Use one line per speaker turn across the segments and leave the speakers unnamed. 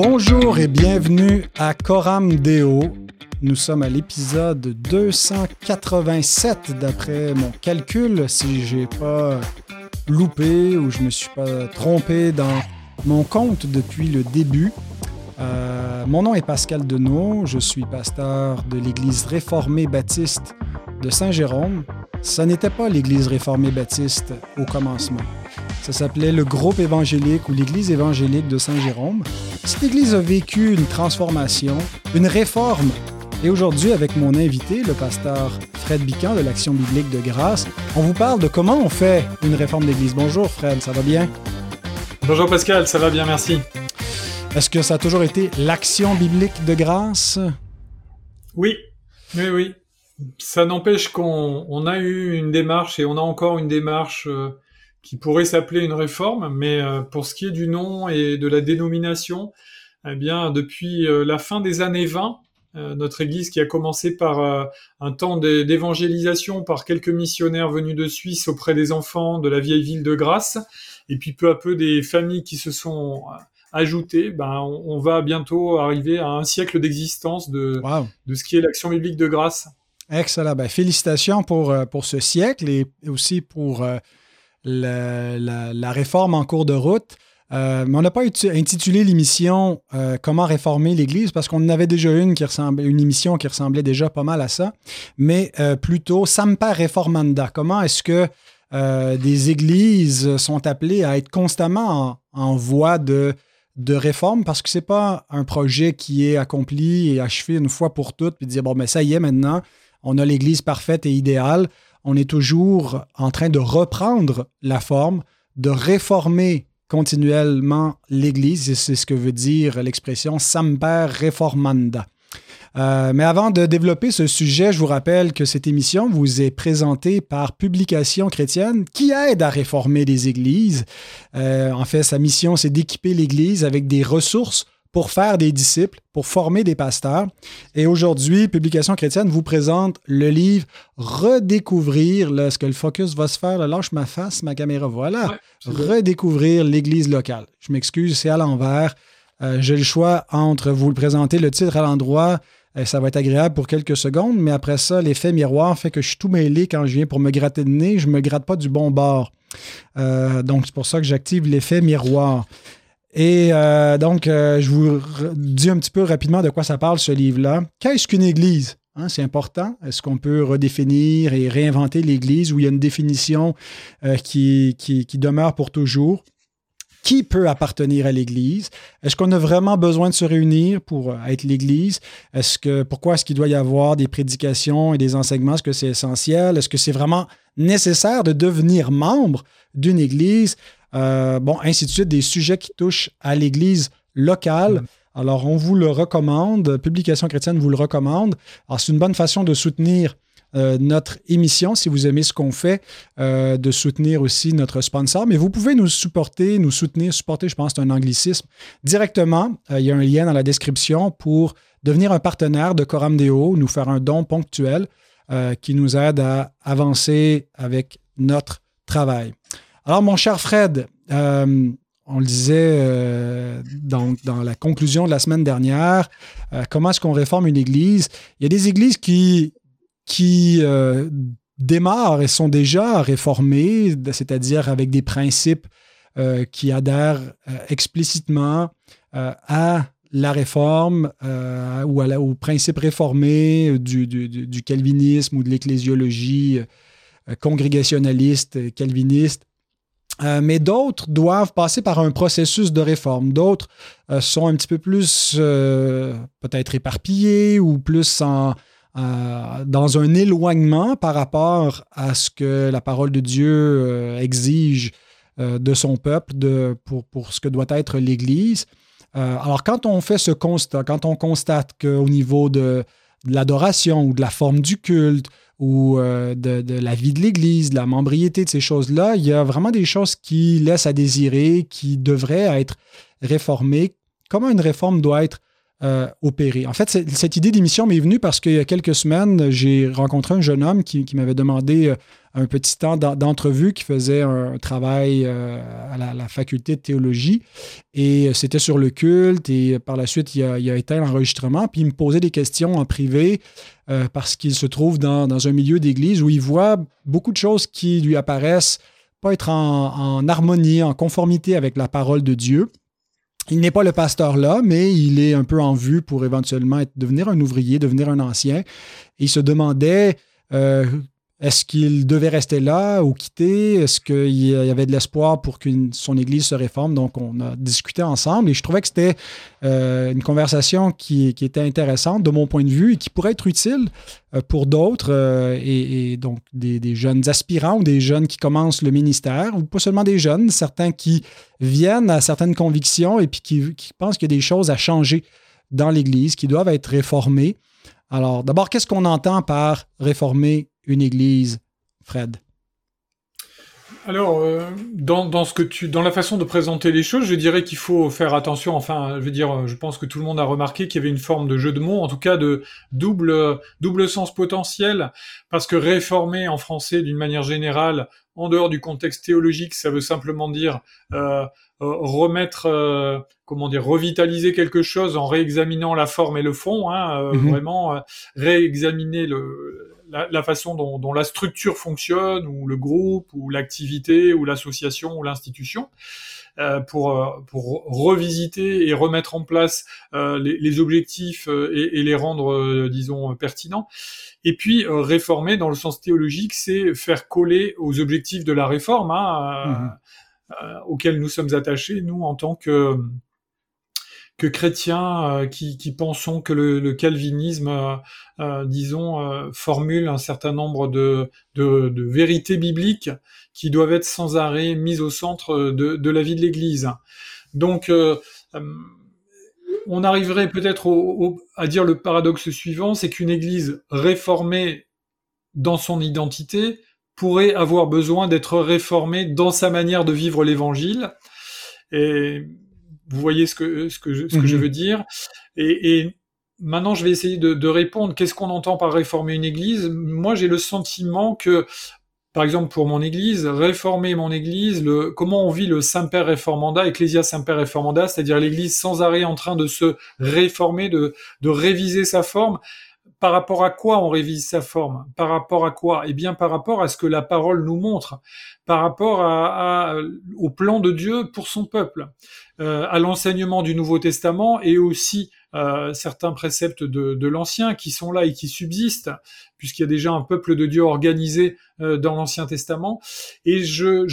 Bonjour et bienvenue à Coram Deo. Nous sommes à l'épisode 287 d'après mon calcul, si j'ai pas loupé ou je me suis pas trompé dans mon compte depuis le début. Euh, mon nom est Pascal Denot, je suis pasteur de l'Église réformée baptiste de Saint-Jérôme. Ce n'était pas l'Église réformée baptiste au commencement. Ça s'appelait le groupe évangélique ou l'Église évangélique de Saint-Jérôme. Cette Église a vécu une transformation, une réforme. Et aujourd'hui, avec mon invité, le pasteur Fred Bican de l'Action biblique de grâce, on vous parle de comment on fait une réforme d'Église. Bonjour Fred, ça va bien?
Bonjour Pascal, ça va bien, merci.
Est-ce que ça a toujours été l'Action biblique de grâce?
Oui, oui, oui. Ça n'empêche qu'on a eu une démarche et on a encore une démarche euh, qui pourrait s'appeler une réforme, mais euh, pour ce qui est du nom et de la dénomination, eh bien, depuis euh, la fin des années 20, euh, notre Église qui a commencé par un temps d'évangélisation par quelques missionnaires venus de Suisse auprès des enfants de la vieille ville de Grasse, et puis peu à peu des familles qui se sont ajoutées, ben, on, va bientôt arriver à un siècle d'existence de, de ce qui est l'action biblique de Grasse.
Excellent. Ben, félicitations pour, pour ce siècle et aussi pour la, réforme en cours de route. Euh, mais on n'a pas intitulé l'émission euh, Comment réformer l'Église parce qu'on avait déjà une qui ressemblait, émission qui ressemblait déjà pas mal à ça, mais euh, plutôt Samper Reformanda. Comment est-ce que des églises sont appelées à être constamment en, voie de, réforme? Parce que c'est pas un projet qui est accompli et achevé une fois pour toutes puis dire bon mais ça y est maintenant on a l'Église parfaite et idéale on est toujours en train de reprendre la forme, de réformer continuellement l'Église, c'est ce que veut dire l'expression Samper Reformanda. Euh, mais avant de développer ce sujet, je vous rappelle que cette émission vous est présentée par Publication chrétienne qui aide à réformer les églises. Euh, en fait, sa mission, c'est d'équiper l'Église avec des ressources pour faire des disciples, pour former des pasteurs. Et aujourd'hui, Publication chrétienne vous présente le livre Redécouvrir, là, ce que le focus va se faire, là, lâche ma face, ma caméra, voilà. Redécouvrir l'Église locale. Je m'excuse, c'est à l'envers. Euh, j'ai le choix entre vous le présenter le titre à l'endroit, euh, ça va être agréable pour quelques secondes, mais après ça, l'effet miroir fait que je suis tout mêlé quand je viens pour me gratter le nez, je ne me gratte pas du bon bord. Euh, donc, c'est pour ça que j'active l'effet miroir. Et euh, donc, euh, je vous dis un petit peu rapidement de quoi ça parle, ce livre-là. Qu'est-ce qu'une Église? Hein, c'est important. Est-ce qu'on peut redéfinir et réinventer l'Église où il y a une définition euh, qui, demeure pour toujours? Qui peut appartenir à l'Église? Est-ce qu'on a vraiment besoin de se réunir pour être l'Église? Est-ce que pourquoi est-ce qu'il doit y avoir des prédications et des enseignements? Est-ce que c'est essentiel? Est-ce que c'est vraiment nécessaire de devenir membre d'une Église? Euh, bon, ainsi de suite, des sujets qui touchent à l'Église locale. Mm. Alors, on vous le recommande. Publication chrétienne vous le recommande. Alors, c'est une bonne façon de soutenir euh, notre émission si vous aimez ce qu'on fait, euh, de soutenir aussi notre sponsor. Mais vous pouvez nous supporter, nous soutenir, supporter, je pense c'est un anglicisme, directement. il y a un lien dans la description pour devenir un partenaire de Coram Deo, nous faire un don ponctuel qui nous aide à avancer avec notre travail. Alors, mon cher Fred, euh, on le disait euh, dans, la conclusion de la semaine dernière, euh, comment est-ce qu'on réforme une église? Il y a des églises qui, démarrent et sont déjà réformées, c'est-à-dire avec des principes qui adhèrent explicitement à la réforme ou aux principes réformés du, du calvinisme ou de l'ecclésiologie congrégationaliste, calviniste. Euh, mais d'autres doivent passer par un processus de réforme. D'autres euh, sont un petit peu plus euh, peut-être éparpillés ou plus dans un éloignement par rapport à ce que la parole de Dieu exige de son peuple de, pour, ce que doit être l'Église. alors quand on fait ce constat, quand on constate qu'au niveau de l'adoration ou de la forme du culte, ou euh, de, la vie de l'Église, de la membriété de ces choses-là, il y a vraiment des choses qui laissent à désirer, qui devraient être réformées. Comment une réforme doit être euh, opérer. En fait, cette idée d'émission m'est venue parce qu'il y a quelques semaines, j'ai rencontré un jeune homme qui, m'avait demandé euh, un petit temps d'entrevue qui faisait un travail euh, à la, faculté de théologie et c'était sur le culte et par la suite, il a, il a éteint l'enregistrement puis il me posait des questions en privé parce qu'il se trouve dans, un milieu d'église où il voit beaucoup de choses qui lui apparaissent pas être en harmonie, en conformité avec la parole de Dieu. Il n'est pas le pasteur là, mais il est un peu en vue pour éventuellement devenir un ouvrier, devenir un ancien. il se demandait euh, est-ce qu'il devait rester là ou quitter? Est-ce qu'il y avait de l'espoir pour que son Église se réforme? Donc, on a discuté ensemble et je trouvais que c'était euh, une conversation qui, était intéressante de mon point de vue et qui pourrait être utile euh, pour d'autres euh, et, donc des, jeunes aspirants ou des jeunes qui commencent le ministère ou pas seulement des jeunes, certains qui viennent à certaines convictions et puis qui, qui pensent qu'il y a des choses à changer dans l'Église, qui doivent être réformées. Alors, d'abord, qu'est-ce qu'on entend par réformer une église, Fred?
Alors, euh, dans, ce que tu, dans la façon de présenter les choses, je dirais qu'il faut faire attention. Enfin, je veux dire, je pense que tout le monde a remarqué qu'il y avait une forme de jeu de mots, en tout cas de double, double sens potentiel, parce que réformer en français, d'une manière générale, en dehors du contexte théologique, ça veut simplement dire euh, euh, remettre, comment dire, revitaliser quelque chose en réexaminant la forme et le fond. Hein, mhm. Vraiment réexaminer le la, façon dont, la structure fonctionne, ou le groupe, ou l'activité, ou l'association, ou l'institution, euh, pour, euh, pour revisiter et remettre en place euh, les, objectifs et, les rendre, disons, pertinents. Et puis réformer dans le sens théologique, c'est faire coller aux objectifs de la réforme, hein, mmh. auxquels nous sommes attachés, nous, en tant que que chrétiens euh, qui, qui, pensons que le, calvinisme, euh, euh, disons, formule un certain nombre de, de, de, vérités bibliques qui doivent être sans arrêt mises au centre de, de la vie de l'Église. Donc, on arriverait peut-être à dire le paradoxe suivant, c'est qu'une Église réformée dans son identité pourrait avoir besoin d'être réformée dans sa manière de vivre l'Évangile. Et vous voyez ce que, ce que, je, ce que je mhm. veux dire. Et, et, maintenant, je vais essayer de, de répondre. Qu'est-ce qu'on entend par réformer une église? Moi, j'ai le sentiment que, par exemple, pour mon église, réformer mon église, le, comment on vit le Saint-Père réformanda, Ecclesia Saint-Père réformanda, c'est-à-dire l'église sans arrêt en train de se réformer, de, de réviser sa forme, par rapport à quoi on révise sa forme? Par rapport à quoi? Eh bien, par rapport à ce que la parole nous montre, par rapport à, au plan de Dieu pour son peuple, euh, à l'enseignement du Nouveau Testament et aussi euh, certains préceptes de, de l'Ancien qui sont là et qui subsistent, puisqu'il y a déjà un peuple de Dieu organisé euh, dans l'Ancien Testament. Et je,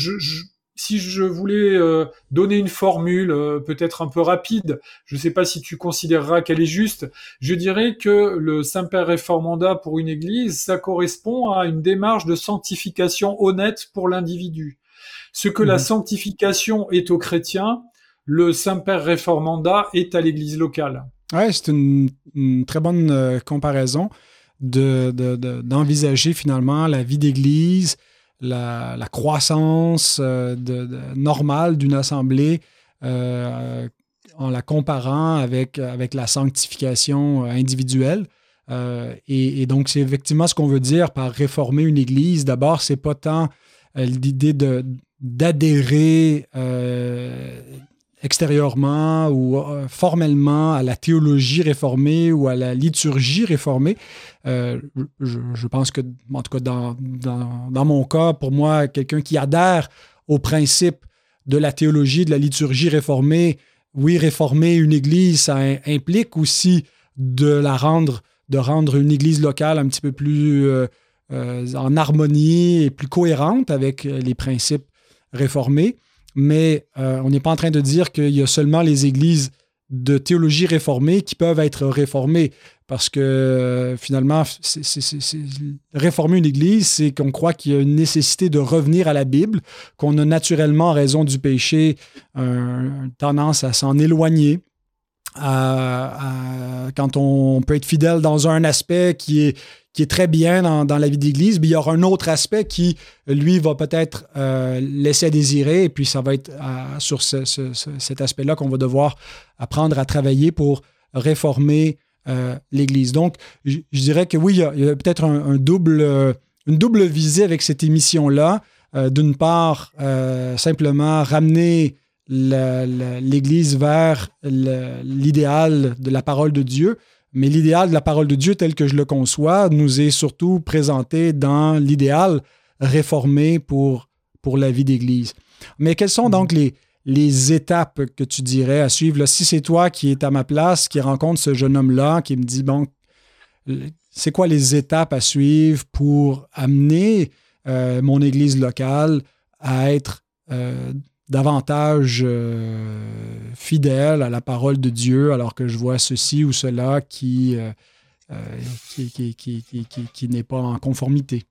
si je voulais euh, donner une formule euh, peut-être un peu rapide, je ne sais pas si tu considéreras qu'elle est juste, je dirais que le Saint-Père réformanda pour une Église, ça correspond à une démarche de sanctification honnête pour l'individu. Ce que la mhm. sanctification est aux chrétiens, le Saint-Père réformanda est à l'Église locale.
Ouais, c'est une, très bonne euh, comparaison d'envisager de, finalement la vie d'Église, la, croissance euh, normale d'une assemblée euh, en la comparant avec, avec la sanctification euh, individuelle. et, donc, c'est effectivement ce qu'on veut dire par réformer une Église. D'abord, c'est pas tant l'idée d'adhérer extérieurement ou euh, formellement à la théologie réformée ou à la liturgie réformée. Euh, je, pense que, en tout cas, dans, dans, mon cas, pour moi, quelqu'un qui adhère au principe de la théologie, de la liturgie réformée, oui, réformer une église, ça implique aussi de la rendre, de rendre une église locale un petit peu plus euh, en harmonie et plus cohérente avec les principes réformés mais euh, on n'est pas en train de dire qu'il y a seulement les églises de théologie réformée qui peuvent être réformées. Parce que euh, finalement, réformer une église, c'est qu'on croit qu'il y a une nécessité de revenir à la Bible, qu'on a naturellement, en raison du péché, une tendance à s'en éloigner. Quand on peut être fidèle dans un aspect qui est qui est très bien dans, la vie d'église, mais il y aura un autre aspect qui, lui, va peut-être euh, laisser à désirer, et puis ça va être euh, sur cet aspect-là qu'on va devoir apprendre à travailler pour réformer l'Église. Donc, je, dirais que oui, il y a, peut-être un, double, une double visée avec cette émission-là. D'une part, simplement ramener l'Église vers l'idéal de la parole de Dieu, mais l'idéal de la parole de Dieu tel que je le conçois nous est surtout présenté dans l'idéal réformé pour, pour la vie d'Église. Mais quelles sont donc les, les étapes que tu dirais à suivre? si c'est toi qui es à ma place, qui rencontre ce jeune homme-là, qui me dit, bon, c'est quoi les étapes à suivre pour amener euh, mon Église locale à être euh, davantage euh, fidèle à la parole de Dieu alors que je vois ceci ou cela qui, euh, euh, qui, qui, n'est pas en conformité.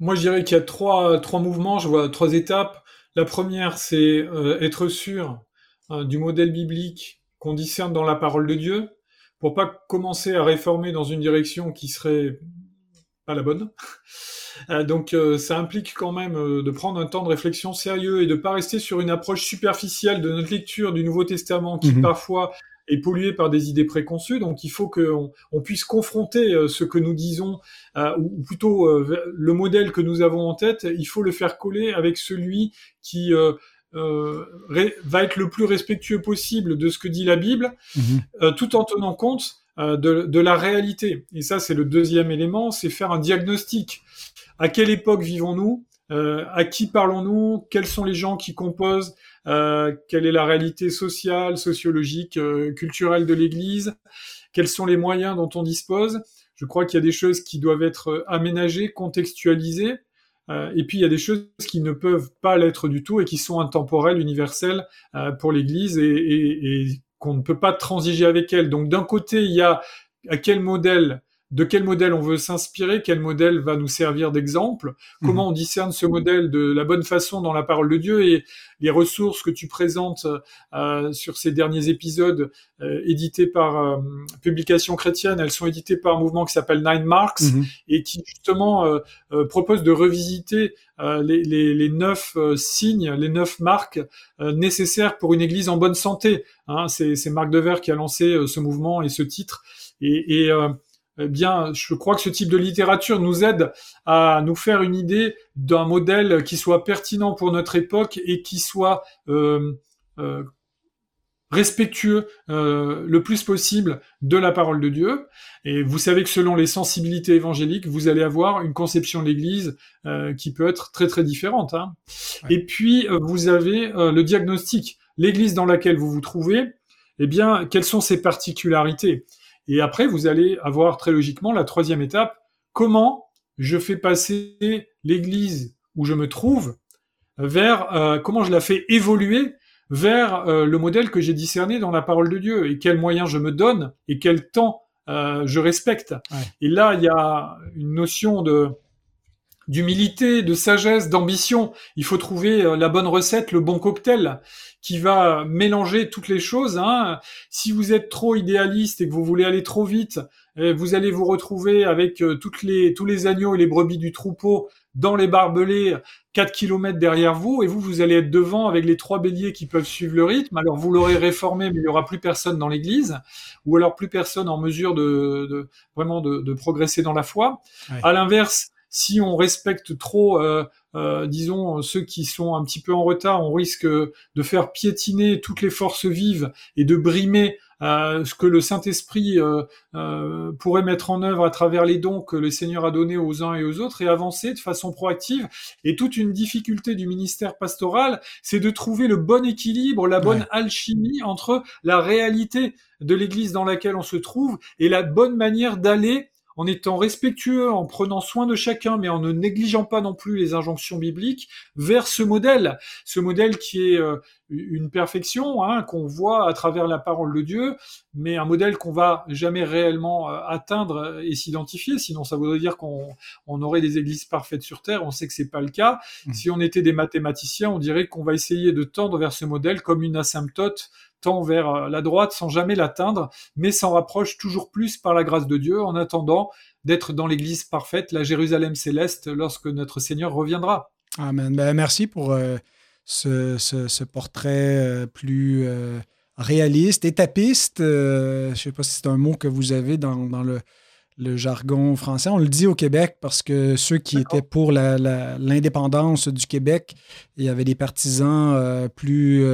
Moi, je dirais qu'il y a trois, trois mouvements, je vois trois étapes. La première, c'est être sûr du modèle biblique qu'on discerne dans la parole de Dieu pour pas commencer à réformer dans une direction qui serait pas la bonne. Euh, donc euh, ça implique quand même euh, de prendre un temps de réflexion sérieux et de pas rester sur une approche superficielle de notre lecture du Nouveau Testament qui mhm. parfois est pollué par des idées préconçues. Donc il faut qu'on on puisse confronter ce que nous disons, ou plutôt le modèle que nous avons en tête, il faut le faire coller avec celui qui va être le plus respectueux possible de ce que dit la Bible, mhm. tout en tenant compte de, de, la réalité. Et ça, c'est le deuxième élément, c'est faire un diagnostic. À quelle époque vivons-nous? Euh, À qui parlons-nous? Quels sont les gens qui composent? Euh, Quelle est la réalité sociale, sociologique, euh, culturelle de l'Église? Quels sont les moyens dont on dispose? Je crois qu'il y a des choses qui doivent être aménagées, contextualisées. et puis il y a des choses qui ne peuvent pas l'être du tout et qui sont intemporelles, universelles pour l'Église et, et, et qu'on ne peut pas transiger avec elles. Donc d'un côté, il y a à quel modèle de quel modèle on veut s'inspirer, quel modèle va nous servir d'exemple, comment mhm. on discerne ce modèle de la bonne façon dans la parole de Dieu et les ressources que tu présentes euh, sur ces derniers épisodes euh, édités par euh, Publication chrétienne, elles sont éditées par un mouvement qui s'appelle Nine Marks mhm. et qui justement propose de revisiter les, les, neuf signes, les neuf marques nécessaires pour une église en bonne santé. Hein, c'est Marc Dever qui a lancé ce mouvement et ce titre. Et, et eh bien, je crois que ce type de littérature nous aide à nous faire une idée d'un modèle qui soit pertinent pour notre époque et qui soit euh, euh, respectueux euh, le plus possible de la parole de Dieu. Et vous savez que selon les sensibilités évangéliques, vous allez avoir une conception de l'Église qui peut être très très différente. Hein. Et puis, vous avez le diagnostic. L'Église dans laquelle vous vous trouvez, eh bien, quelles sont ses particularités? Et après, vous allez avoir très logiquement la troisième étape, comment je fais passer l'Église où je me trouve vers, euh, comment je la fais évoluer vers euh, le modèle que j'ai discerné dans la parole de Dieu? Et quels moyens je me donne et quel temps euh, je respecte? Et là, il y a une notion de d'humilité, de sagesse, d'ambition. Il faut trouver la bonne recette, le bon cocktail qui va mélanger toutes les choses. Hein. Si vous êtes trop idéaliste et que vous voulez aller trop vite, eh, vous allez vous retrouver avec euh, toutes les, tous les agneaux et les brebis du troupeau dans les barbelés 4 km derrière vous, et vous, vous allez être devant avec les trois béliers qui peuvent suivre le rythme. Alors vous l'aurez réformé, mais il n'y aura plus personne dans l'église, ou alors plus personne en mesure de, de vraiment de, de, progresser dans la foi. À l'inverse, si on respecte trop, euh, euh, disons, ceux qui sont un petit peu en retard, on risque de faire piétiner toutes les forces vives et de brimer euh, ce que le Saint-Esprit pourrait mettre en œuvre à travers les dons que le Seigneur a donnés aux uns et aux autres et avancer de façon proactive. Et toute une difficulté du ministère pastoral, c'est de trouver le bon équilibre, la bonne alchimie entre la réalité de l'Église dans laquelle on se trouve et la bonne manière d'aller en étant respectueux, en prenant soin de chacun, mais en ne négligeant pas non plus les injonctions bibliques, vers ce modèle, ce modèle qui est euh, une perfection hein, qu'on voit à travers la parole de Dieu, mais un modèle qu'on va jamais réellement euh, atteindre et s'identifier. Sinon, ça voudrait dire qu'on aurait des églises parfaites sur terre. On sait que c'est pas le cas. Mmh. Si on était des mathématiciens, on dirait qu'on va essayer de tendre vers ce modèle comme une asymptote tend vers euh, la droite sans jamais l'atteindre, mais s'en rapproche toujours plus par la grâce de Dieu en attendant d'être dans l'Église parfaite, la Jérusalem céleste, lorsque notre Seigneur reviendra.
Amen. Ben, merci pour euh, ce, portrait euh, plus réaliste, étapiste. je ne sais pas si c'est un mot que vous avez dans, le, jargon français. On le dit au Québec parce que ceux qui étaient pour l'indépendance du Québec, il y avait des partisans plus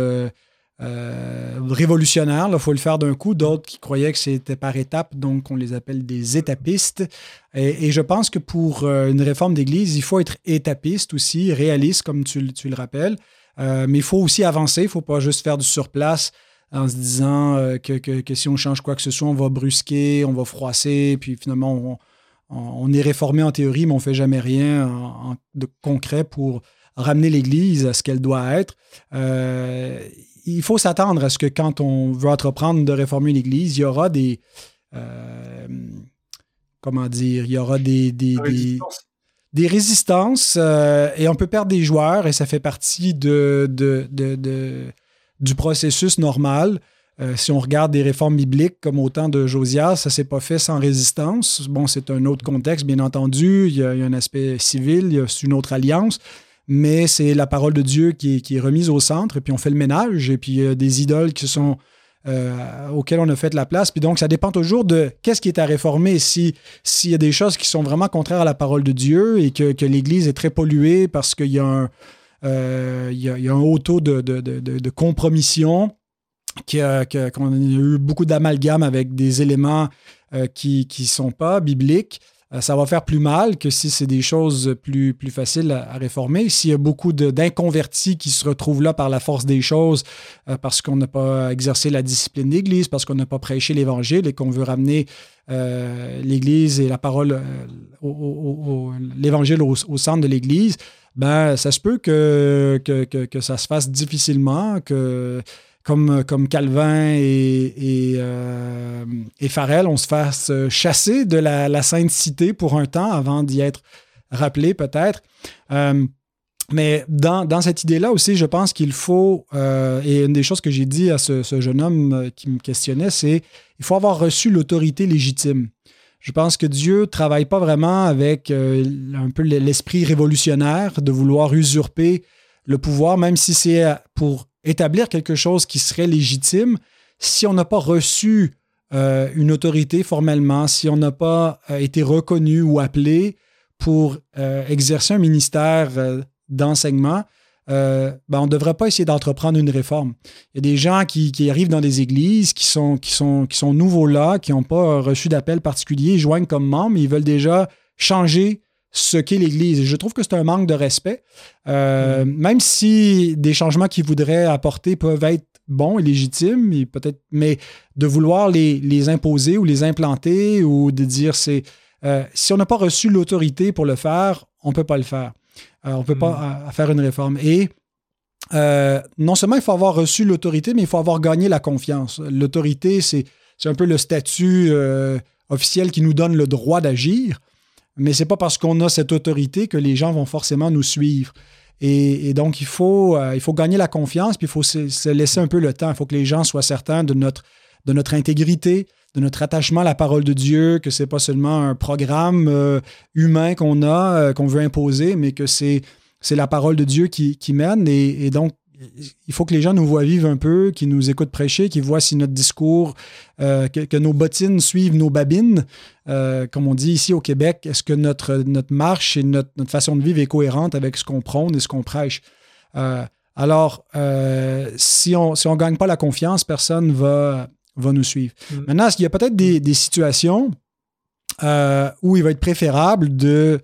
euh, révolutionnaire, il faut le faire d'un coup. D'autres qui croyaient que c'était par étapes, donc on les appelle des étapistes. Et, je pense que pour euh, une réforme d'Église, il faut être étapiste aussi, réaliste, comme tu, le rappelles. Euh, mais il faut aussi avancer, il ne faut pas juste faire du surplace en se disant que, si on change quoi que ce soit, on va brusquer, on va froisser, puis finalement, on, est réformé en théorie, mais on ne fait jamais rien de concret pour ramener l'Église à ce qu'elle doit être il faut s'attendre à ce que quand on veut entreprendre de réformer une église, il y aura des. Euh, comment dire Il y aura des. des, des, résistances euh, et on peut perdre des joueurs et ça fait partie de, de, de, du processus normal. Euh, si on regarde des réformes bibliques comme au temps de Josias, ça ne s'est pas fait sans résistance. Bon, c'est un autre contexte, bien entendu. Il y, a, il y a un aspect civil, il y a une autre alliance mais c'est la parole de Dieu qui est, remise au centre, et puis on fait le ménage, et puis il y a des idoles euh, auxquelles on a fait la place. Puis donc, ça dépend toujours de qu'est-ce qui est à réformer. S'il y a des choses qui sont vraiment contraires à la parole de Dieu et que, l'Église est très polluée parce qu'il y, a un, euh, haut taux de, compromission, qu'on a, eu beaucoup d'amalgame avec des éléments euh, qui ne sont pas bibliques, ça va faire plus mal que si c'est des choses plus, plus faciles à, réformer. S'il y a beaucoup d'inconvertis qui se retrouvent là par la force des choses, euh, parce qu'on n'a pas exercé la discipline d'Église, parce qu'on n'a pas prêché l'Évangile et qu'on veut ramener euh, l'Église et la parole, l'Évangile au, centre de l'Église, ben, ça se peut que, que, que, ça se fasse difficilement, que comme, comme Calvin et, et, euh, Farel, on se fasse chasser de la, Sainte Cité pour un temps avant d'y être rappelé peut-être. Euh, mais dans, cette idée-là aussi, je pense qu'il faut, euh, et une des choses que j'ai dit à ce, jeune homme qui me questionnait, c'est il faut avoir reçu l'autorité légitime. Je pense que Dieu travaille pas vraiment avec un peu l'esprit révolutionnaire de vouloir usurper le pouvoir, même si c'est pour établir quelque chose qui serait légitime, si on n'a pas reçu euh, une autorité formellement, si on n'a pas euh, été reconnu ou appelé pour euh, exercer un ministère d'enseignement, ben, on ne devrait pas essayer d'entreprendre une réforme. Il y a des gens qui, arrivent dans des églises, qui sont, nouveaux là, qui n'ont pas reçu d'appel particulier, ils joignent comme membres, ils veulent déjà changer ce qu'est l'Église. Je trouve que c'est un manque de respect. Euh, mm. Même si des changements qu'ils voudraient apporter peuvent être bons et légitimes, et peut-être, mais de vouloir les, les, imposer ou les implanter ou de dire c'est euh, si on n'a pas reçu l'autorité pour le faire, on ne peut pas le faire. Euh, on ne peut pas mm. faire une réforme. Et non seulement il faut avoir reçu l'autorité, mais il faut avoir gagné la confiance. L'autorité, c'est un peu le statut officiel qui nous donne le droit d'agir mais c'est pas parce qu'on a cette autorité que les gens vont forcément nous suivre. Et, donc, il faut, euh, il faut gagner la confiance, puis il faut se, laisser un peu le temps. Il faut que les gens soient certains de notre, intégrité, de notre attachement à la parole de Dieu, que c'est pas seulement un programme euh, humain qu'on a, euh, qu'on veut imposer, mais que c'est, la parole de Dieu qui, mène. Et, donc, il faut que les gens nous voient vivre un peu, qu'ils nous écoutent prêcher, qu'ils voient si notre discours, euh, que, nos bottines suivent nos babines, euh, comme on dit ici au Québec. Est-ce que notre, notre marche et notre, façon de vivre est cohérente avec ce qu'on prône et ce qu'on prêche? Euh, alors, si on ne si on gagne pas la confiance, personne va, va nous suivre. Mm. Maintenant, il y a peut-être des, situations où il va être préférable de,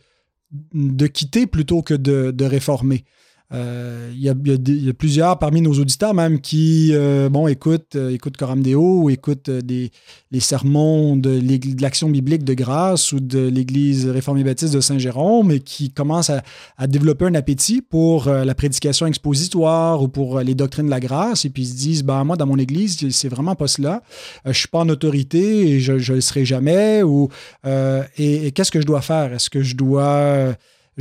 de quitter plutôt que de, de réformer? Euh, il y, a, plusieurs parmi nos auditeurs même qui euh, bon, écoutent, euh, Coram Deo ou écoutent des, les sermons de, l'Action biblique de grâce ou de l'Église réformée baptiste de Saint-Jérôme et qui commencent à, développer un appétit pour la prédication expositoire ou pour les doctrines de la grâce et puis ils se disent ben, moi, dans mon Église, c'est vraiment pas cela. je suis pas en autorité et je ne le serai jamais. Ou, et qu'est-ce que je dois faire? Est-ce que je dois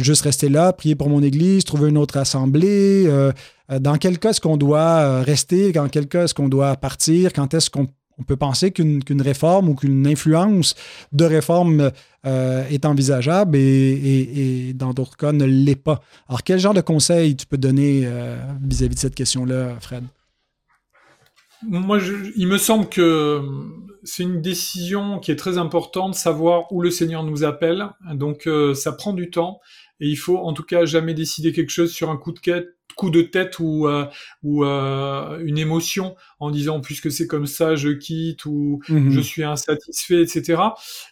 juste rester là, prier pour mon Église, trouver une autre assemblée. Euh, euh, dans quel cas est-ce qu'on doit euh, rester? Dans quel cas est-ce qu'on doit partir? Quand est-ce qu'on peut penser qu'une réforme ou qu'une influence de réforme est envisageable et, dans d'autres cas ne l'est pas. Alors, quel genre de conseils tu peux donner vis-à-vis de cette question-là, Fred?
moi, il me semble que c'est une décision qui est très importante, savoir où le Seigneur nous appelle. Donc, ça prend du temps et il faut en tout cas jamais décider quelque chose sur un coup de quête coup de tête ou euh, ou euh, une émotion en disant puisque c'est comme ça je quitte ou mhm. je suis insatisfait etc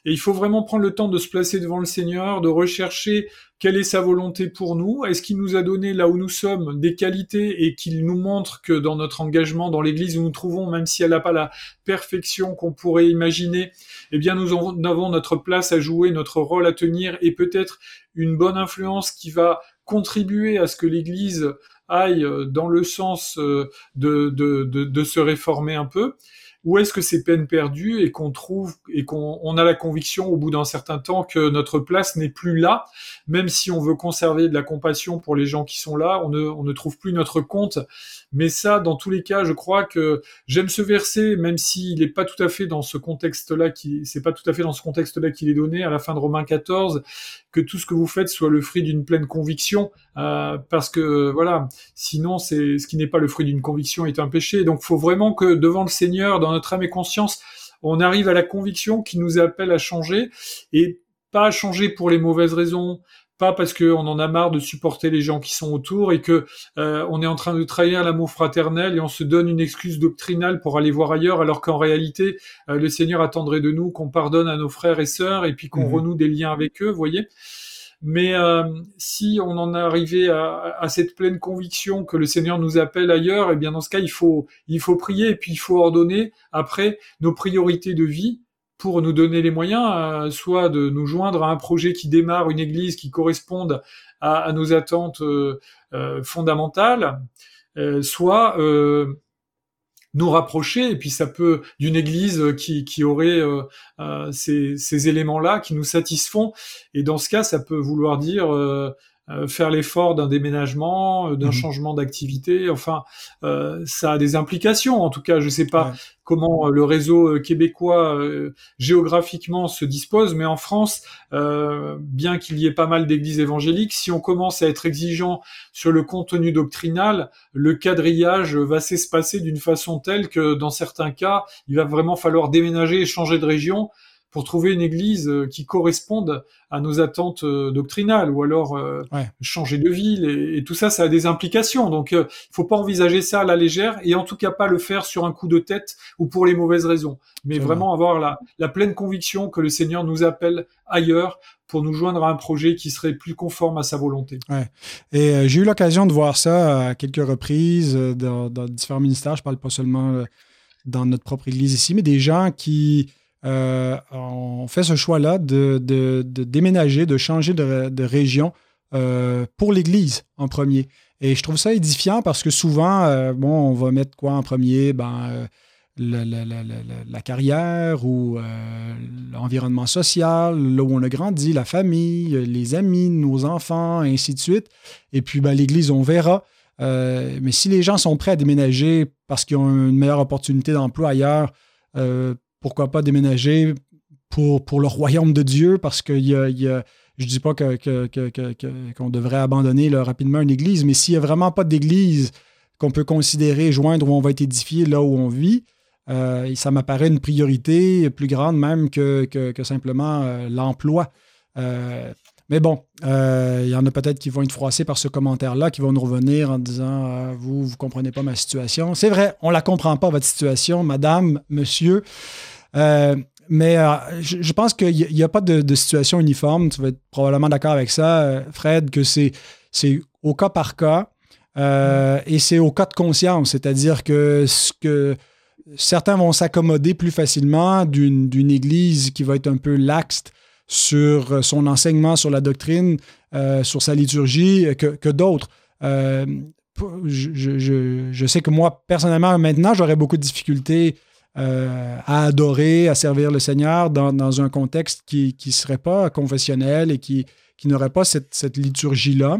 et il faut vraiment prendre le temps de se placer devant le Seigneur de rechercher quelle est sa volonté pour nous? Est-ce qu'il nous a donné là où nous sommes des qualités et qu'il nous montre que dans notre engagement dans l'Église où nous trouvons, même si elle n'a pas la perfection qu'on pourrait imaginer, eh bien nous avons notre place à jouer, notre rôle à tenir et peut-être une bonne influence qui va contribuer à ce que l'Église aille dans le sens euh, de se réformer un peu ou est-ce que c'est peine perdue et qu'on trouve et qu'on on a la conviction au bout d'un certain temps que notre place n'est plus là, même si on veut conserver de la compassion pour les gens qui sont là, on ne, on ne trouve plus notre compte. Mais ça, dans tous les cas, je crois que j'aime ce verset, même s'il n'est pas tout à fait dans ce contexte-là, qui c'est pas tout à fait dans ce contexte-là qu'il est donné à la fin de Romains 14, que tout ce que vous faites soit le fruit d'une pleine conviction, euh, parce que voilà, sinon c'est ce qui n'est pas le fruit d'une conviction est un péché. Donc, faut vraiment que devant le Seigneur, dans notre âme et conscience, on arrive à la conviction qui nous appelle à changer et pas à changer pour les mauvaises raisons, pas parce qu'on en a marre de supporter les gens qui sont autour et que euh, on est en train de trahir l'amour fraternel et on se donne une excuse doctrinale pour aller voir ailleurs, alors qu'en réalité, euh, le Seigneur attendrait de nous qu'on pardonne à nos frères et sœurs et puis qu'on mhm. renoue des liens avec eux, voyez. Mais euh, si on en est arrivé à, à, cette pleine conviction que le Seigneur nous appelle ailleurs, eh bien dans ce cas, il faut il faut prier et puis il faut ordonner après nos priorités de vie pour nous donner les moyens, euh, soit de nous joindre à un projet qui démarre, une église qui corresponde à, nos attentes euh, euh, fondamentales, soit nous rapprocher, et puis ça peut d'une église qui, aurait ces, éléments-là qui nous satisfont, et dans ce cas, ça peut vouloir dire faire l'effort d'un déménagement, euh, d'un mhm. changement d'activité. Enfin, euh, ça a des implications. En tout cas, je ne sais pas comment le réseau québécois géographiquement se dispose, mais en France, bien qu'il y ait pas mal d'églises évangéliques, si on commence à être exigeant sur le contenu doctrinal, le quadrillage va s'espacer d'une façon telle que dans certains cas, il va vraiment falloir déménager et changer de région pour trouver une église euh, qui corresponde à nos attentes euh, doctrinales, ou alors euh, changer de ville, et, tout ça, ça a des implications. Donc, il faut pas envisager ça à la légère, et en tout cas pas le faire sur un coup de tête ou pour les mauvaises raisons, mais vraiment avoir la, la pleine conviction que le Seigneur nous appelle ailleurs pour nous joindre à un projet qui serait plus conforme à sa volonté.
Ouais. Et j'ai eu l'occasion de voir ça à quelques reprises dans, dans, différents ministères. Je parle pas seulement dans notre propre Église ici, mais des gens qui euh, on fait ce choix-là de, déménager, de changer de, région euh, pour l'Église en premier. Et je trouve ça édifiant parce que souvent, euh, bon, on va mettre quoi en premier? Ben, la, carrière ou l'environnement social, là où on a grandi, la famille, les amis, nos enfants, ainsi de suite. Et puis, ben, l'Église, on verra. mais si les gens sont prêts à déménager parce qu'ils ont une meilleure opportunité d'emploi ailleurs, pourquoi pas déménager pour, pour le royaume de Dieu, parce que y a, je ne dis pas qu'on que, devrait abandonner rapidement une église, mais s'il n'y a vraiment pas d'église qu'on peut considérer joindre où on va être édifié là où on vit, euh, ça m'apparaît une priorité plus grande même que, simplement euh, l'emploi. Euh, mais bon, il y en a peut-être qui vont être froissés par ce commentaire-là, qui vont nous revenir en disant Vous, vous ne comprenez pas ma situation. C'est vrai, on ne la comprend pas, votre situation, madame, monsieur. Euh, mais euh, je, pense qu'il n'y a, pas de, situation uniforme. Tu vas être probablement d'accord avec ça, euh, Fred, que c'est au cas par cas et c'est au cas de conscience. C'est-à-dire que, ce que certains vont s'accommoder plus facilement d'une église qui va être un peu laxe sur son enseignement, sur la doctrine, sur sa liturgie, que, que d'autres. Je, je, je, sais que moi, personnellement, maintenant, j'aurais beaucoup de difficultés euh, à adorer, à servir le Seigneur dans, un contexte qui ne serait pas confessionnel et qui, qui n'aurait pas cette, liturgie-là.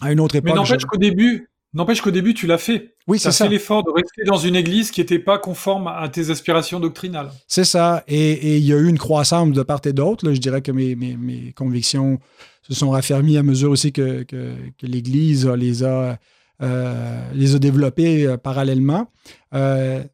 À une autre époque.
Mais n'empêche qu'au début, N'empêche qu'au début, tu l'as fait.
Oui, c'est ça.
fait l'effort de rester dans une église qui n'était pas conforme à tes aspirations doctrinales.
C'est ça. Et, il y a eu une croissance de part et d'autre. Je dirais que mes, mes, convictions se sont raffermies à mesure aussi que, que, l'Église les a les a développés parallèlement.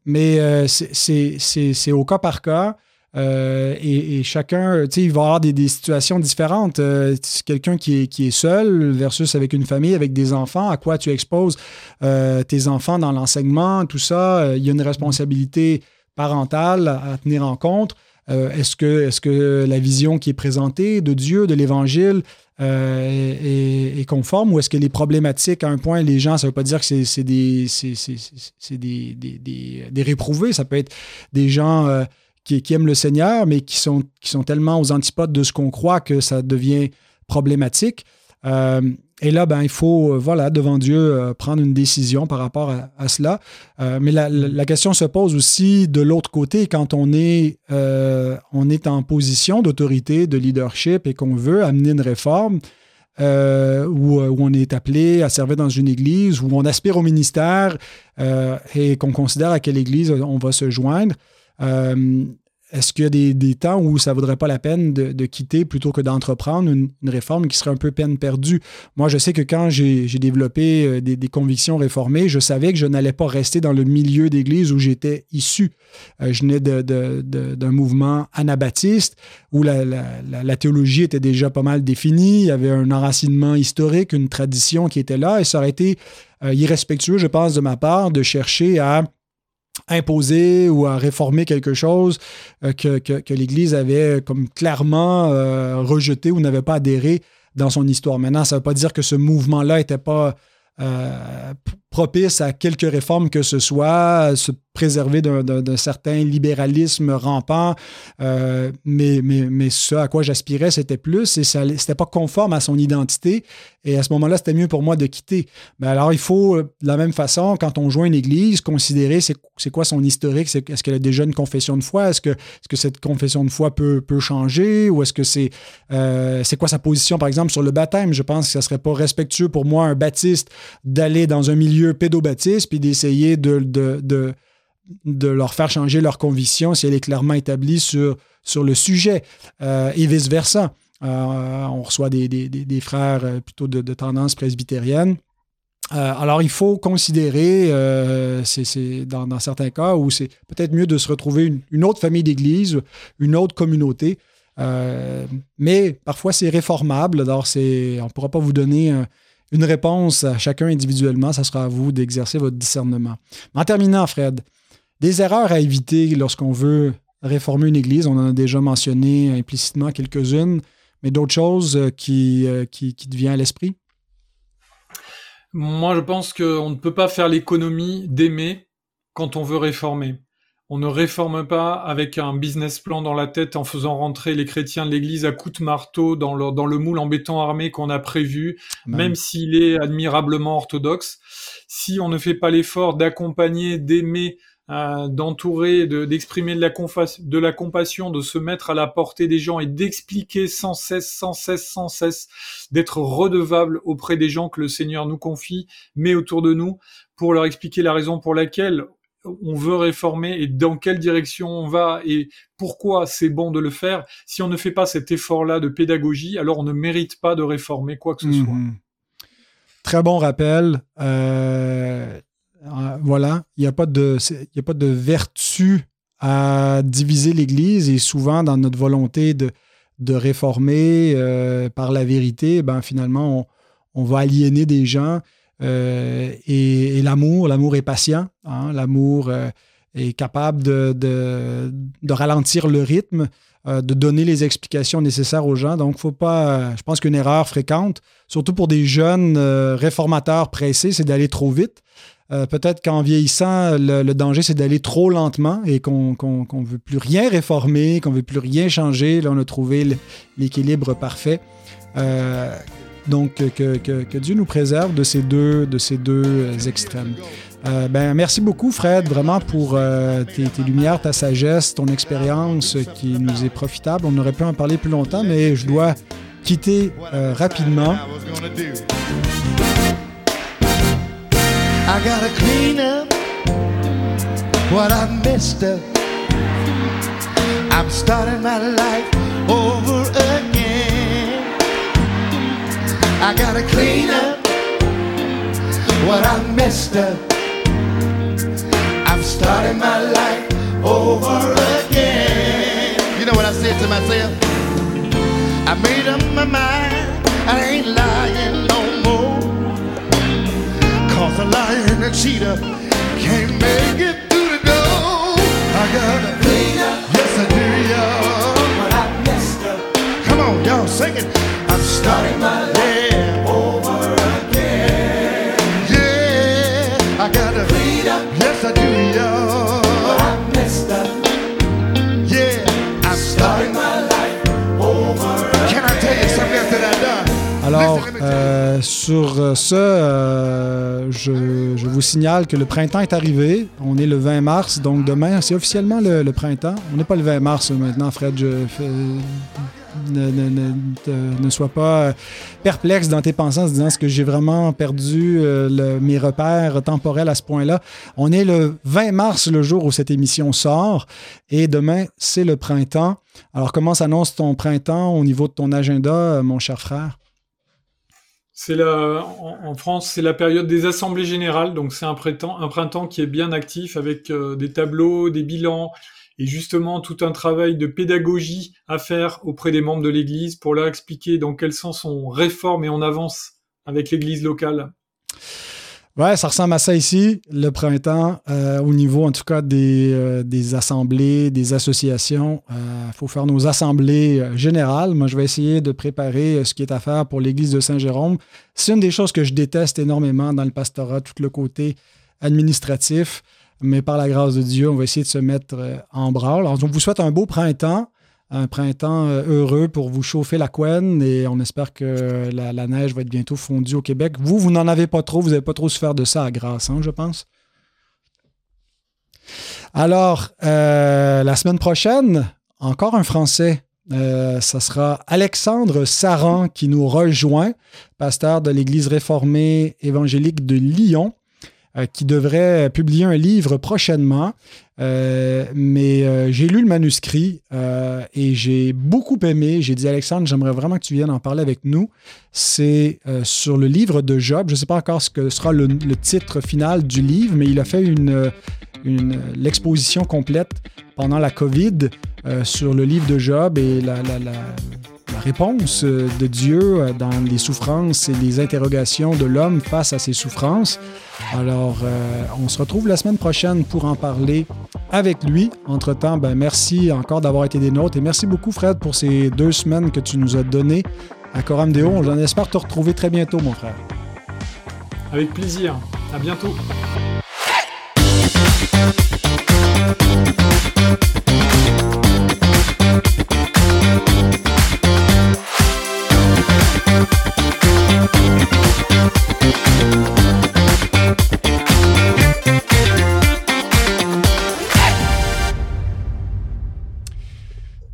mais c'est au cas par cas. Euh, et, chacun, tu sais, il va avoir des, situations différentes. Euh, quelqu'un qui est, qui est seul versus avec une famille, avec des enfants, à quoi tu exposes euh, tes enfants dans l'enseignement, tout ça. il y a une responsabilité parentale à, tenir en compte. Est-ce, que, est-ce que la vision qui est présentée de Dieu, de l'Évangile, est, conforme ou est-ce qu'elle est problématique à un point? Les gens, ça ne veut pas dire que c'est, des, des, des, réprouvés. Ça peut être des gens qui, aiment le Seigneur, mais qui sont, qui sont tellement aux antipodes de ce qu'on croit que ça devient problématique. Euh, et là, ben, il faut, euh, voilà, devant Dieu, euh, prendre une décision par rapport à, cela. mais la, question se pose aussi de l'autre côté, quand on est, on est en position d'autorité, de leadership et qu'on veut amener une réforme, où, où, on est appelé à servir dans une église, où on aspire au ministère et qu'on considère à quelle église on va se joindre. Euh, est-ce qu'il y a des, temps où ça ne vaudrait pas la peine de, quitter plutôt que d'entreprendre une, réforme qui serait un peu peine perdue? Moi, je sais que quand j'ai développé euh, des, convictions réformées, je savais que je n'allais pas rester dans le milieu d'église où j'étais issu. Euh, je venais d'un mouvement anabaptiste où la, théologie était déjà pas mal définie, il y avait un enracinement historique, une tradition qui était là, et ça aurait été irrespectueux, je pense, de ma part, de chercher à imposer ou à réformer quelque chose euh, que, l'Église avait comme clairement euh, rejeté ou n'avait pas adhéré dans son histoire. Maintenant, ça ne veut pas dire que ce mouvement-là n'était pas euh, propice à quelques réformes que ce soit, se préserver d'un certain libéralisme rampant. Euh, mais, ce à quoi j'aspirais, c'était plus et ce n'était pas conforme à son identité. Et à ce moment-là, c'était mieux pour moi de quitter. Mais alors, il faut, de la même façon, quand on joint une église, considérer c'est quoi son historique. Est-ce qu'elle a déjà une confession de foi? Est-ce que, cette confession de foi peut, changer? Ou est-ce que c'est euh, c'est quoi sa position, par exemple, sur le baptême? Je pense que ne serait pas respectueux pour moi, un baptiste, d'aller dans un milieu pédobaptiste, puis d'essayer de, leur faire changer leur conviction si elle est clairement établie sur, le sujet, euh, et vice-versa. Euh, on reçoit des, frères euh, plutôt de, tendance presbytérienne. alors, il faut considérer, c'est dans, certains cas, où c'est peut-être mieux de se retrouver une, une autre famille d'église, une autre communauté. mais parfois, c'est réformable. Alors, on ne pourra pas vous donner un, une réponse à chacun individuellement. Ça sera à vous d'exercer votre discernement. En terminant, Fred, des erreurs à éviter lorsqu'on veut réformer une église. On en a déjà mentionné implicitement quelques-unes, mais d'autres choses euh, qui, euh, qui, qui à l'esprit?
Moi, je pense qu'on ne peut pas faire l'économie d'aimer quand on veut réformer. On ne réforme pas avec un business plan dans la tête en faisant rentrer les chrétiens de l'Église à coups de marteau dans le, dans le moule en béton armé qu'on a prévu, même s'il est admirablement orthodoxe. Si on ne fait pas l'effort d'accompagner, d'aimer, euh, d'entourer, d'exprimer de, la de la compassion, de se mettre à la portée des gens et d'expliquer sans cesse, sans cesse, sans cesse, d'être redevable auprès des gens que le Seigneur nous confie, met autour de nous, pour leur expliquer la raison pour laquelle on veut réformer et dans quelle direction on va et pourquoi c'est bon de le faire. Si on ne fait pas cet effort-là de pédagogie, alors on ne mérite pas de réformer quoi que ce soit. Mhm.
Très bon rappel. Euh, euh, voilà, il n'y a, pas de, a pas de vertu à diviser l'Église et souvent dans notre volonté de, réformer euh, par la vérité, ben finalement, on va aliéner des gens euh, et, l'amour, l'amour est patient. Hein. l'amour euh, est capable de, ralentir le rythme, euh, de donner les explications nécessaires aux gens. Donc, faut pas. je pense qu'une erreur fréquente, surtout pour des jeunes réformateurs pressés, c'est d'aller trop vite. Peut-être qu'en vieillissant, le, danger, c'est d'aller trop lentement et qu'on ne veut plus rien réformer, qu'on ne veut plus rien changer. Là, on a trouvé l'équilibre parfait. Donc, que, Dieu nous préserve de ces deux, euh, extrêmes. Euh, ben, merci beaucoup, Fred, vraiment pour euh, tes, lumières, ta sagesse, ton expérience qui nous est profitable. On aurait pu en parler plus longtemps, mais je dois quitter rapidement. Clean up what up. I'm starting my life over again. I gotta clean up
what I messed up. I'm starting my life over again. You know what I said to myself? I made up my mind, I ain't lying no more. Cause a liar and a cheater can't make it through the door. I gotta
Alors, euh, sur ce, euh, je, vous signale que le printemps est arrivé. On est le 20 mars, donc demain, c'est officiellement le, printemps. On n'est pas le 20 mars maintenant, Fred. Ne, sois pas euh, perplexe dans tes pensées en disant est-ce que j'ai vraiment perdu euh, mes repères temporels à ce point-là? On est le 20 mars, le jour où cette émission sort, et demain, c'est le printemps. Alors, comment s'annonce ton printemps au niveau de ton agenda, euh, mon cher frère?
C'est la, en, France, c'est la période des assemblées générales, donc c'est un printemps, un printemps qui est bien actif avec euh, des tableaux, des bilans et justement tout un travail de pédagogie à faire auprès des membres de l'Église pour leur expliquer dans quel sens on réforme et on avance avec l'Église locale.
Ouais, ça ressemble à ça ici, le printemps, euh, au niveau en tout cas des, euh, des assemblées, des associations. Il faut faire nos assemblées euh, générales. Moi, je vais essayer de préparer euh, ce qui est à faire pour l'Église de Saint-Jérôme. C'est une des choses que je déteste énormément dans le pastorat, tout le côté administratif. Mais par la grâce de Dieu, on va essayer de se mettre euh, en branle. Alors, on vous souhaite un beau printemps, un printemps euh, heureux pour vous chauffer la couenne et on espère que la, neige va être bientôt fondue au Québec. Vous, vous n'en avez pas trop, vous n'avez pas trop souffert de ça à grâce, hein, je pense. Alors, euh, la semaine prochaine, encore un Français. Euh, ça sera Alexandre Saran qui nous rejoint, pasteur de l'Église réformée évangélique de Lyon, euh, qui devrait publier un livre prochainement. Euh, mais euh, j'ai lu le manuscrit euh, et j'ai beaucoup aimé. J'ai dit, Alexandre, j'aimerais vraiment que tu viennes en parler avec nous. C'est sur le livre de Job. Je ne sais pas encore ce que sera le, titre final du livre, mais il a fait une, une, l'exposition complète pendant la COVID sur le livre de Job et la, la, la réponse euh, de Dieu euh, dans les souffrances et les interrogations de l'homme face à ses souffrances. Alors, euh, on se retrouve la semaine prochaine pour en parler avec lui. Entre-temps, ben, merci encore d'avoir été des nôtres et merci beaucoup, Fred, pour ces deux semaines que tu nous as données à Coram Deo. J'en espère te retrouver très bientôt, mon frère.
Avec plaisir. À bientôt.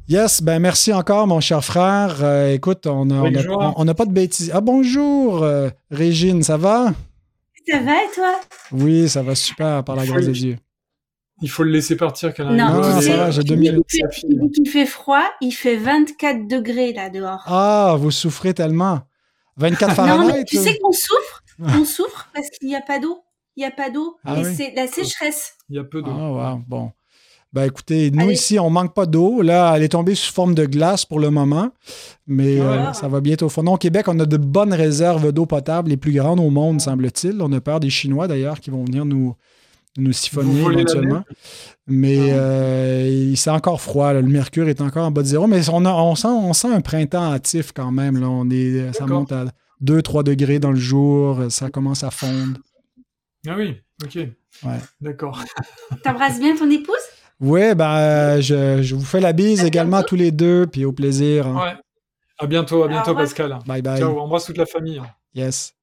Yes, ben merci encore, mon cher frère. Euh, écoute, on n'a pas de bêtises. Ah, bonjour, euh, Régine, ça va?
Ça va et toi?
Oui, ça va super, par la grâce de Dieu.
Il faut le laisser partir,
Non,
Non, ça va, j'ai deux minutes.
qu'il fait- il fait froid, il fait 24 degrés là dehors.
Ah, vous souffrez tellement. 24
non,
Fahrenheit?
mais tu
euh?
sais qu'on souffre, on souffre parce qu'il n'y a pas d'eau. Il n'y a pas d'eau
Ah
et
oui.
c'est la sécheresse.
Il y a peu d'eau.
Ah, wow, bon. Ben écoutez, nous
Allez.
ici, on manque pas d'eau. Là, elle est tombée sous forme de glace pour le moment, mais euh,
Ah.
ça va bientôt fondre. Au Québec, on a de bonnes réserves d'eau potable, les plus grandes au monde, semble-t-il. On a peur des Chinois, d'ailleurs, qui vont venir nous, nous siphonner éventuellement. Mais
Ah.
euh, c'est encore froid. là. Le mercure est encore en bas de zéro, mais on, a- on, sent, on sent un printemps hâtif quand même. Là. On est, ça
D'accord.
monte à 2-3 degrés dans le jour. Ça commence à fondre.
Ah oui, ok.
Ouais.
D'accord.
T'embrasses bien ton épouse?
Oui, ben, euh, je, je vous fais la bise également à tous les deux, puis au plaisir. hein.
Ouais. À bientôt, à bientôt. Pascal.
Bye bye.
Ciao, embrasse toute la famille.
Yes.